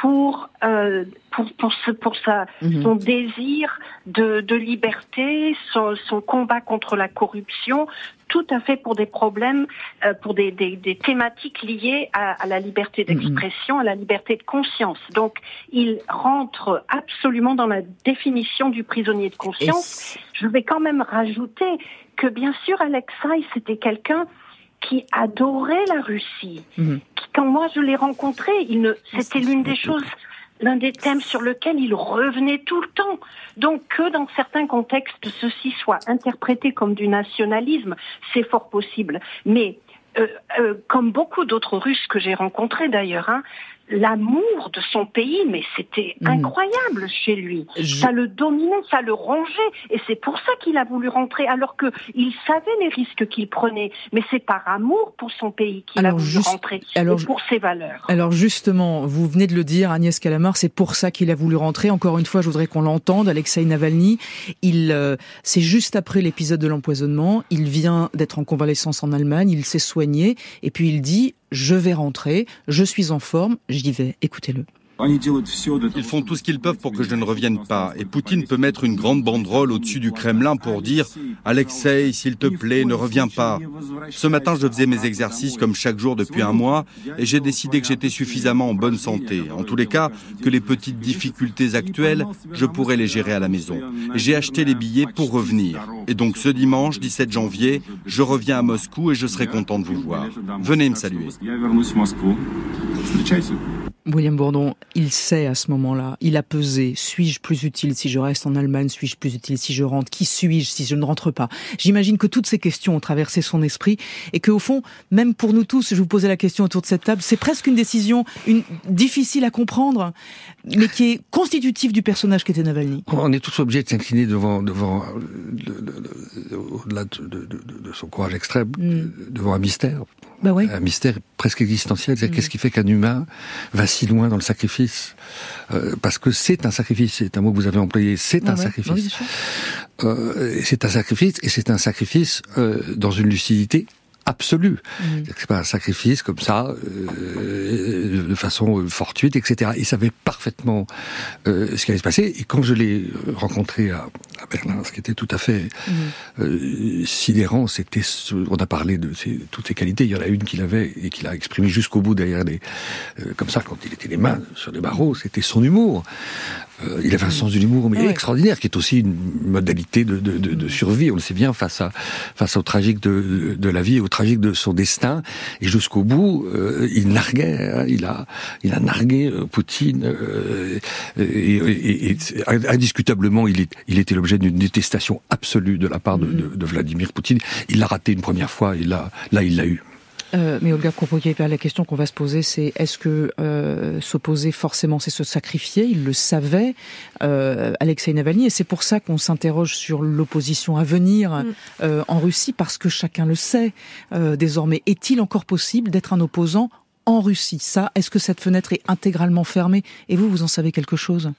pour euh, pour pour, ce, pour sa, Mhm. son désir de, de liberté, son, son combat contre la corruption, tout à fait pour des problèmes, euh, pour des, des, des thématiques liées à, à la liberté d'expression, à la liberté de conscience. Donc, il rentre absolument dans la définition du prisonnier de conscience. Je vais quand même rajouter que bien sûr, Alexei, c'était quelqu'un qui adorait la Russie. Mhm. Qui, quand moi je l'ai rencontré, ne, c'était l'une des choses, l'un des thèmes sur lequel il revenait tout le temps. Donc que dans certains contextes ceci soit interprété comme du nationalisme, c'est fort possible. Mais euh, euh, comme beaucoup d'autres Russes que j'ai rencontrés d'ailleurs, hein, l'amour de son pays, mais c'était Mhm. incroyable chez lui. Je- Ça le dominait, ça le rongeait, et c'est pour ça qu'il a voulu rentrer, alors que il savait les risques qu'il prenait. Mais c'est par amour pour son pays qu'il a voulu juste- rentrer, alors, et pour ses valeurs. Alors justement, vous venez de le dire, Agnès Calamar, c'est pour ça qu'il a voulu rentrer. Encore une fois, je voudrais qu'on l'entende. Alexei Navalny, il, euh, c'est juste après l'épisode de l'empoisonnement. Il vient d'être en convalescence en Allemagne, il s'est soigné, et puis il dit je vais rentrer, je suis en forme, j'y vais. Écoutez-le. Ils font tout ce qu'ils peuvent pour que je ne revienne pas. Et Poutine peut mettre une grande banderole au-dessus du Kremlin pour dire Alexei, s'il te plaît, ne reviens pas. Ce matin, je faisais mes exercices comme chaque jour depuis un mois et j'ai décidé que j'étais suffisamment en bonne santé. En tous les cas, que les petites difficultés actuelles, je pourrais les gérer à la maison. J'ai acheté les billets pour revenir. Et donc ce dimanche, 17 janvier, je reviens à Moscou et je serai content de vous voir. Venez me saluer. William Bourdon, il sait à ce moment-là, il a pesé, suis-je plus utile si je reste en Allemagne, suis-je plus utile si je rentre, qui suis-je si je ne rentre pas? J'imagine que toutes ces questions ont traversé son esprit et que au fond, même pour nous tous, je vous posais la question autour de cette table, c'est presque une décision une, difficile à comprendre, mais qui est constitutive du personnage qu'était Navalny. On est tous obligés de s'incliner devant, devant euh, au-delà de, de- de- de son courage extrême, Mm. devant un mystère. Bah ouais. Un mystère presque existentiel. C'est Mm. qu'est-ce qui fait qu'un humain va si loin dans le sacrifice Euh, Parce que c'est un sacrifice. C'est un mot que vous avez employé. C'est Ouais, un ouais. sacrifice. Oui. Euh, c'est un sacrifice, et c'est un sacrifice euh, dans une lucidité absolue. Mhm. C'est pas un sacrifice comme ça, euh, de façon fortuite, etc. Il savait parfaitement euh, ce qui allait se passer. Et quand je l'ai rencontré à, à Berlin, ce qui était tout à fait euh, sidérant, c'était, on a parlé de ses- toutes ses qualités. Il y en a une qu'il avait et qu'il a exprimé jusqu'au bout derrière des, euh, comme ça, quand il était les mains sur les barreaux, c'était son humour. Euh, il avait un sens de l'humour mais Ouais. extraordinaire, qui est aussi une modalité de, de, de, survie. On le sait bien face à face au tragique de, de la vie et au tragique de son destin. Et jusqu'au bout, euh, il narguait. hein, il a il a nargué euh, Poutine. euh, et, et- et- indiscutablement, il est il était l'objet d'une détestation absolue de la part de, de Vladimir Poutine. Il l'a raté une première fois et là là il l'a eu. Euh, mais Olga Kropokieva, la question qu'on va se poser, c'est est-ce que euh, s'opposer forcément, c'est se sacrifier? Il le savait, euh, Alexei Navalny, et c'est pour ça qu'on s'interroge sur l'opposition à venir Mm. euh, en Russie, parce que chacun le sait. Euh, désormais. Est-il encore possible d'être un opposant en Russie? Ça, est-ce que cette fenêtre est intégralement fermée? Et vous, vous en savez quelque chose?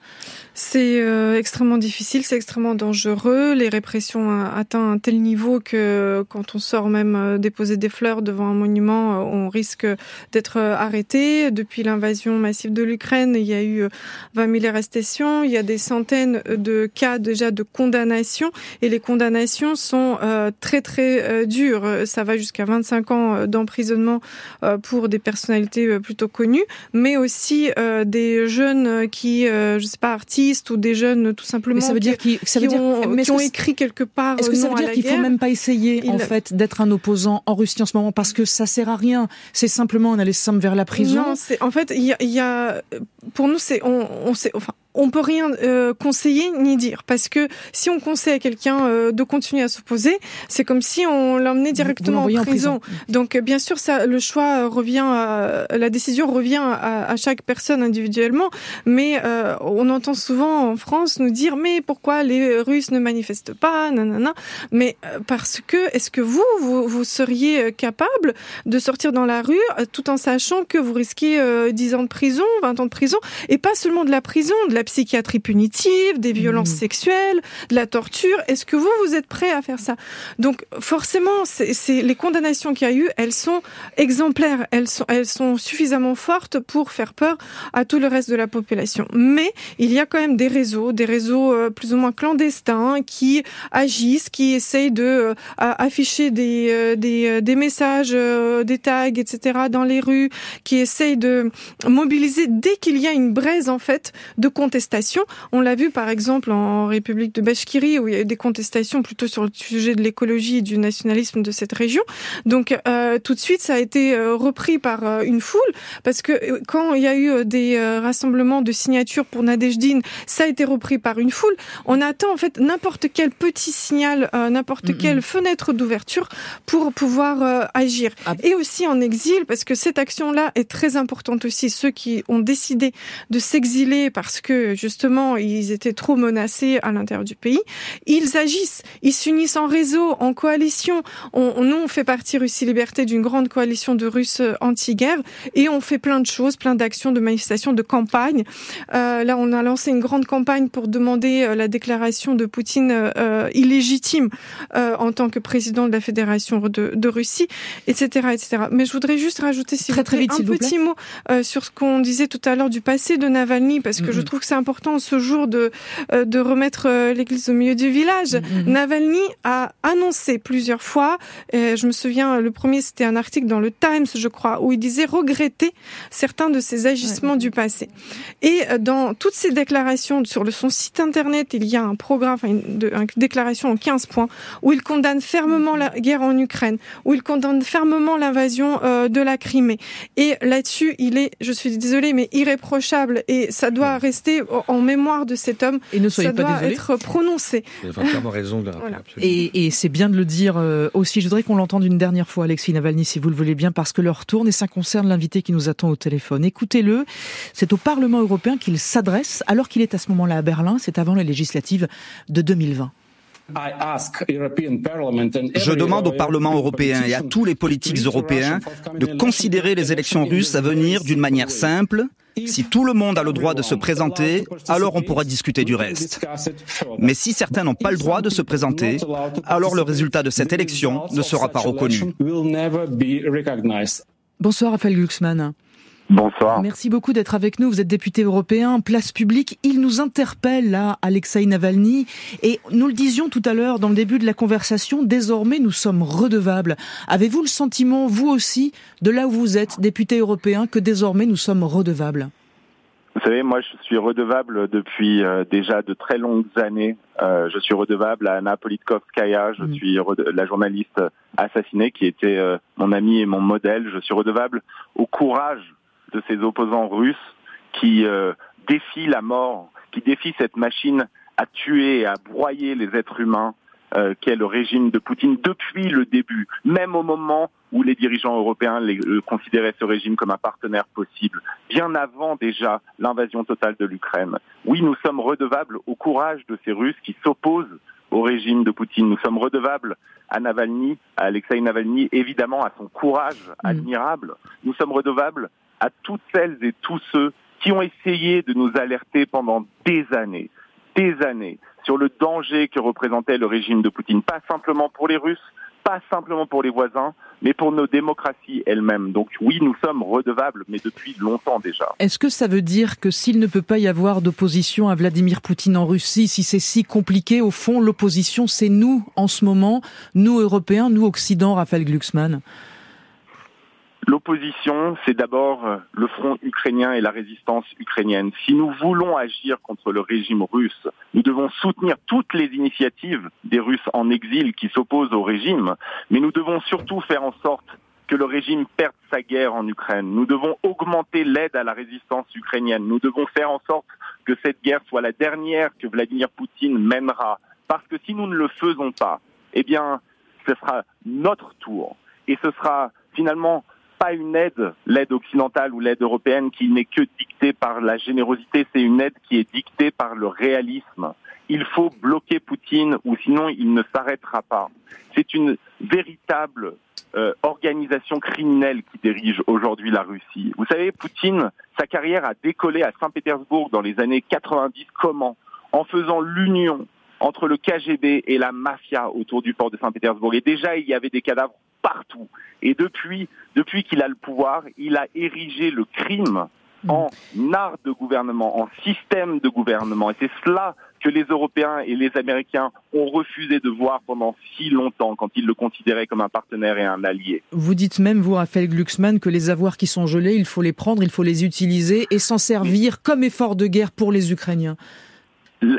C'est euh, extrêmement difficile, c'est extrêmement dangereux. Les répressions euh, atteignent un tel niveau que quand on sort même euh, déposer des fleurs devant un monument, euh, on risque d'être euh, arrêté. Depuis l'invasion massive de l'Ukraine, il y a eu euh, 20 000 arrestations, il y a des centaines de cas déjà de condamnation et les condamnations sont euh, très très euh, dures. Ça va jusqu'à 25 ans euh, d'emprisonnement euh, pour des personnalités euh, plutôt connues, mais aussi euh, des jeunes euh, qui, euh, je sais pas, artistes ou des jeunes tout simplement Mais ça veut qui, dire ça qui veut dire- ont, mais qui ont écrit quelque part. Est-ce que euh, ça veut dire qu'il faut même pas essayer, en Il- fait, d'être un opposant en Russie en ce moment? Parce que ça sert à rien. C'est simplement on aller simple vers la prison. Non, c'est en fait il y a, y a- pour nous c'est on, on sait enfin on peut rien euh, conseiller ni dire. Parce que si on conseille à quelqu'un euh, de continuer à s'opposer, c'est comme si on l'emmenait directement en l'envoyez en prison. prison. Donc euh, bien sûr ça le choix euh, revient à, la décision revient à, à chaque personne individuellement, mais euh, on entend souvent en France nous dire mais pourquoi les Russes ne manifestent pas? Nanana. Mais euh, parce que est-ce que vous, vous vous seriez capable de sortir dans la rue tout en sachant que vous risquez euh, 10 ans de prison, 20 ans de prison? Et pas seulement de la prison, de la la psychiatrie punitive, des violences Mhm. sexuelles, de la torture. Est-ce que vous, vous êtes prêt à faire ça? Donc forcément, c'est les condamnations qu'il y a eu, elles sont exemplaires, elles sont, elles sont suffisamment fortes pour faire peur à tout le reste de la population. Mais il y a quand même des réseaux, des réseaux euh, plus ou moins clandestins qui agissent, qui essayent de euh, afficher des, euh, des, euh, des messages, euh, des tags, etc. dans les rues, qui essayent de mobiliser dès qu'il y a une braise en fait de contestation. On l'a vu par exemple en République de Bachkirie où il y a eu des contestations plutôt sur le sujet de l'écologie et du nationalisme de cette région. Donc euh, tout de suite ça a été euh, repris par euh, une foule parce que euh, quand il y a eu des rassemblements de signatures pour Nadejdine, ça a été repris par une foule. On attend en fait n'importe quel petit signal, euh, n'importe quelle fenêtre d'ouverture pour pouvoir euh, agir. Et aussi en exil, parce que cette action-là est très importante aussi. Ceux qui ont décidé de s'exiler parce que justement ils étaient trop menacés à l'intérieur du pays, ils agissent, ils s'unissent en réseau, en coalition. On, on- nous, on fait partie Russie Liberté d'une grande coalition de Russes euh, anti-guerre et on fait plein de choses, plein d'actions, de manifestations, de campagnes. Euh, là, on a lancé une grande campagne pour demander euh, la déclaration de Poutine euh, euh, illégitime euh, en tant que président de la Fédération de, de Russie, etc., etc. Mais je voudrais juste rajouter, si Très, vous très plaît, vite, un vous petit mot sur ce qu'on disait tout à l'heure du passé de Navalny, parce que je Mhm. trouve que c'est important ce jour de euh, de remettre euh, l'église au milieu du village. Mhm. Navalny a annoncé plusieurs fois, euh, je me souviens, le premier c'était un article dans le Times, je crois, où il disait regretter certains de ses agissements du passé. Et euh, dans toutes ces déclarations sur le, son site internet, il y a un programme, enfin une, de- une déclaration en 15 points, où il condamne fermement la guerre en Ukraine, où il condamne fermement l'invasion euh, de la Crimée. Et là-dessus, il est, je suis désolée, mais irréprochable. Et ça doit rester en- en mémoire de cet homme. Et ne soyez ça pas doit désolé. être prononcé. Vous avez entièrement raison de le rappeler, Voilà. Et, et c'est bien de le dire euh, aussi. Je voudrais qu'on l'entende une dernière fois, Alexis Navalny, si vous le voulez bien, parce que l'heure tourne et ça concerne l'invité qui nous attend au téléphone. Écoutez-le. C'est au Parlement européen qu'il s'adresse, alors qu'il est à ce moment-là à Berlin. C'est avant les législatives de 2020. Je demande au Parlement européen et à tous les politiques européens de considérer les élections russes à venir d'une manière simple. Si tout le monde a le droit de se présenter, alors on pourra discuter du reste. Mais si certains n'ont pas le droit de se présenter, alors le résultat de cette élection ne sera pas reconnu. Bonsoir, Raphaël Glucksmann. Bonsoir. Merci beaucoup d'être avec nous. Vous êtes député européen, place publique. Il nous interpelle là, Alexei Navalny. Et nous le disions tout à l'heure dans le début de la conversation, désormais nous sommes redevables. Avez-vous le sentiment, vous aussi, de là où vous êtes, député européen, que désormais nous sommes redevables? Vous savez, moi, je suis redevable depuis euh, déjà de très longues années. Euh, je suis redevable à Anna Politkovskaya. Je suis rede- la journaliste assassinée qui était euh, mon amie et mon modèle. Je suis redevable au courage de ces opposants russes qui euh, défient la mort, qui défient cette machine à tuer et à broyer les êtres humains euh, qu'est le régime de Poutine depuis le début, même au moment où les dirigeants européens les- euh, considéraient ce régime comme un partenaire possible, bien avant déjà l'invasion totale de l'Ukraine. Oui, nous sommes redevables au courage de ces Russes qui s'opposent au régime de Poutine. Nous sommes redevables à Navalny, à Alexei Navalny, évidemment à son courage admirable. Nous sommes redevables à toutes celles et tous ceux qui ont essayé de nous alerter pendant des années, des années, sur le danger que représentait le régime de Poutine, pas simplement pour les Russes, pas simplement pour les voisins, mais pour nos démocraties elles-mêmes. Donc oui, nous sommes redevables, mais depuis longtemps déjà. Est-ce que ça veut dire que s'il ne peut pas y avoir d'opposition à Vladimir Poutine en Russie, si c'est si compliqué, au fond, l'opposition, c'est nous, en ce moment, nous, Européens, nous, Occident, Raphaël Glucksmann? L'opposition, c'est d'abord euh, le front ukrainien et la résistance ukrainienne. Si nous voulons agir contre le régime russe, nous devons soutenir toutes les initiatives des Russes en exil qui s'opposent au régime, mais nous devons surtout faire en sorte que le régime perde sa guerre en Ukraine. Nous devons augmenter l'aide à la résistance ukrainienne. Nous devons faire en sorte que cette guerre soit la dernière que Vladimir Poutine mènera. Parce que si nous ne le faisons pas, eh bien, ce sera notre tour. Et ce sera finalement pas une aide, l'aide occidentale ou l'aide européenne qui n'est que dictée par la générosité, c'est une aide qui est dictée par le réalisme. il faut bloquer Poutine ou sinon il ne s'arrêtera pas. C'est une véritable euh, organisation criminelle qui dirige aujourd'hui la Russie. Vous savez, Poutine, sa carrière a décollé à Saint-Pétersbourg dans les années 90. Comment? En faisant l'union entre le KGB et la mafia autour du port de Saint-Pétersbourg. Et déjà, il y avait des cadavres partout. Et depuis, depuis qu'il a le pouvoir, il a érigé le crime en art de gouvernement, en système de gouvernement. Et c'est cela que les Européens et les Américains ont refusé de voir pendant si longtemps quand ils le considéraient comme un partenaire et un allié. Vous dites même, vous, Raphaël Glucksmann, que les avoirs qui sont gelés, il faut les prendre, il faut les utiliser et s'en servir comme effort de guerre pour les Ukrainiens.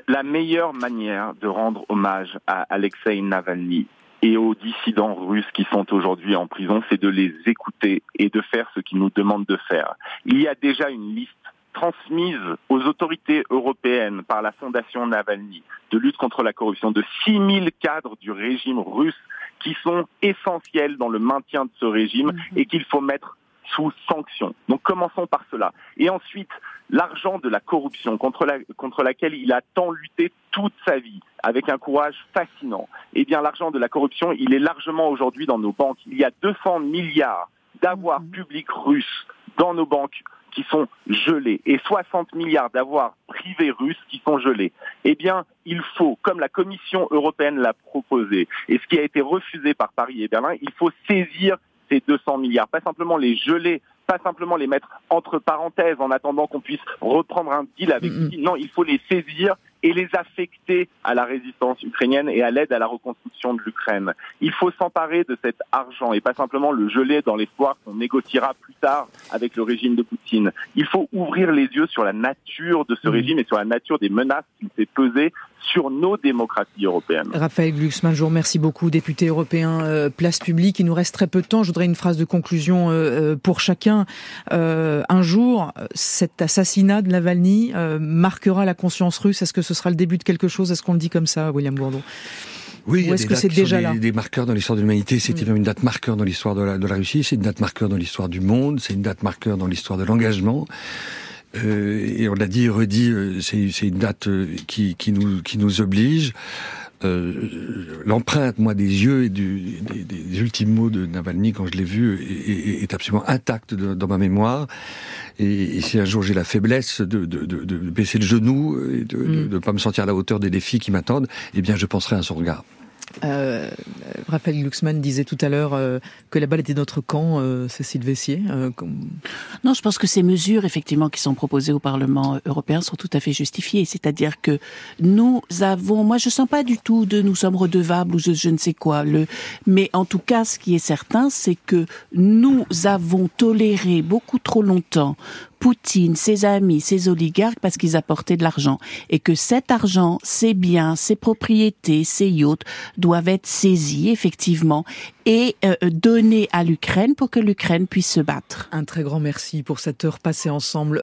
La meilleure manière de rendre hommage à Alexei Navalny et aux dissidents russes qui sont aujourd'hui en prison, c'est de les écouter et de faire ce qu'ils nous demandent de faire. Il y a déjà une liste transmise aux autorités européennes par la Fondation Navalny de lutte contre la corruption de 6000 cadres du régime russe qui sont essentiels dans le maintien de ce régime mhm. et qu'il faut mettre sous sanction. Donc commençons par cela. Et ensuite, l'argent de la corruption contre, la, contre laquelle il a tant lutté toute sa vie, avec un courage fascinant. Eh bien, l'argent de la corruption, il est largement aujourd'hui dans nos banques. Il y a 200 milliards d'avoirs mhm. publics russes dans nos banques qui sont gelés et 60 milliards d'avoirs privés russes qui sont gelés. Eh bien, il faut, comme la Commission européenne l'a proposé, et ce qui a été refusé par Paris et Berlin, il faut saisir ces 200 milliards, pas simplement les geler, pas simplement les mettre entre parenthèses en attendant qu'on puisse reprendre un deal avec mm Non, il faut les saisir et les affecter à la résistance ukrainienne et à l'aide à la reconstruction de l'Ukraine. Il faut s'emparer de cet argent et pas simplement le geler dans l'espoir qu'on négociera plus tard avec le régime de Poutine. Il faut ouvrir les yeux sur la nature de ce mmh. régime et sur la nature des menaces qu'il fait peser sur nos démocraties européennes. Raphaël Glucksmann, je vous remercie beaucoup, député européen euh, Place Publique. Il nous reste très peu de temps. Je voudrais une phrase de conclusion euh, euh, pour chacun. un jour, cet assassinat de Navalny marquera la conscience russe. Est-ce que ce sera le début de quelque chose? Est-ce qu'on le dit comme ça, William Bourdon? Oui, est-ce que c'est déjà des, là? des marqueurs dans l'histoire de l'humanité. C'est mm. une date marqueur dans l'histoire de la, de la Russie. C'est une date marqueur dans l'histoire du monde. C'est une date marqueur dans l'histoire de l'engagement. Euh, et on l'a dit et redit, euh, c'est une date euh, qui, qui, nous, qui nous oblige. Euh, L'empreinte, moi, des yeux et du, des, des, ultimes mots de Navalny quand je l'ai vu est, est, absolument intacte dans ma mémoire. Et, et si un jour j'ai la faiblesse de, de, de, de, baisser le genou et de ne mm. pas me sentir à la hauteur des défis qui m'attendent, eh bien, je penserai à son regard. Euh, Raphaël Glucksmann disait tout à l'heure euh, que la balle était notre camp, euh, Cécile Vessier. Euh, non, je pense que ces mesures, effectivement, qui sont proposées au Parlement européen sont tout à fait justifiées. C'est-à-dire que nous avons, moi, je sens pas du tout de nous sommes redevables ou je, je ne sais quoi. Le, mais en tout cas, ce qui est certain, c'est que nous avons toléré beaucoup trop longtemps Poutine, ses amis, ses oligarques parce qu'ils apportaient de l'argent et que cet argent, ses biens, ses propriétés, ses yachts doivent être saisis effectivement et euh, donnés à l'Ukraine pour que l'Ukraine puisse se battre. Un très grand merci pour cette heure passée ensemble.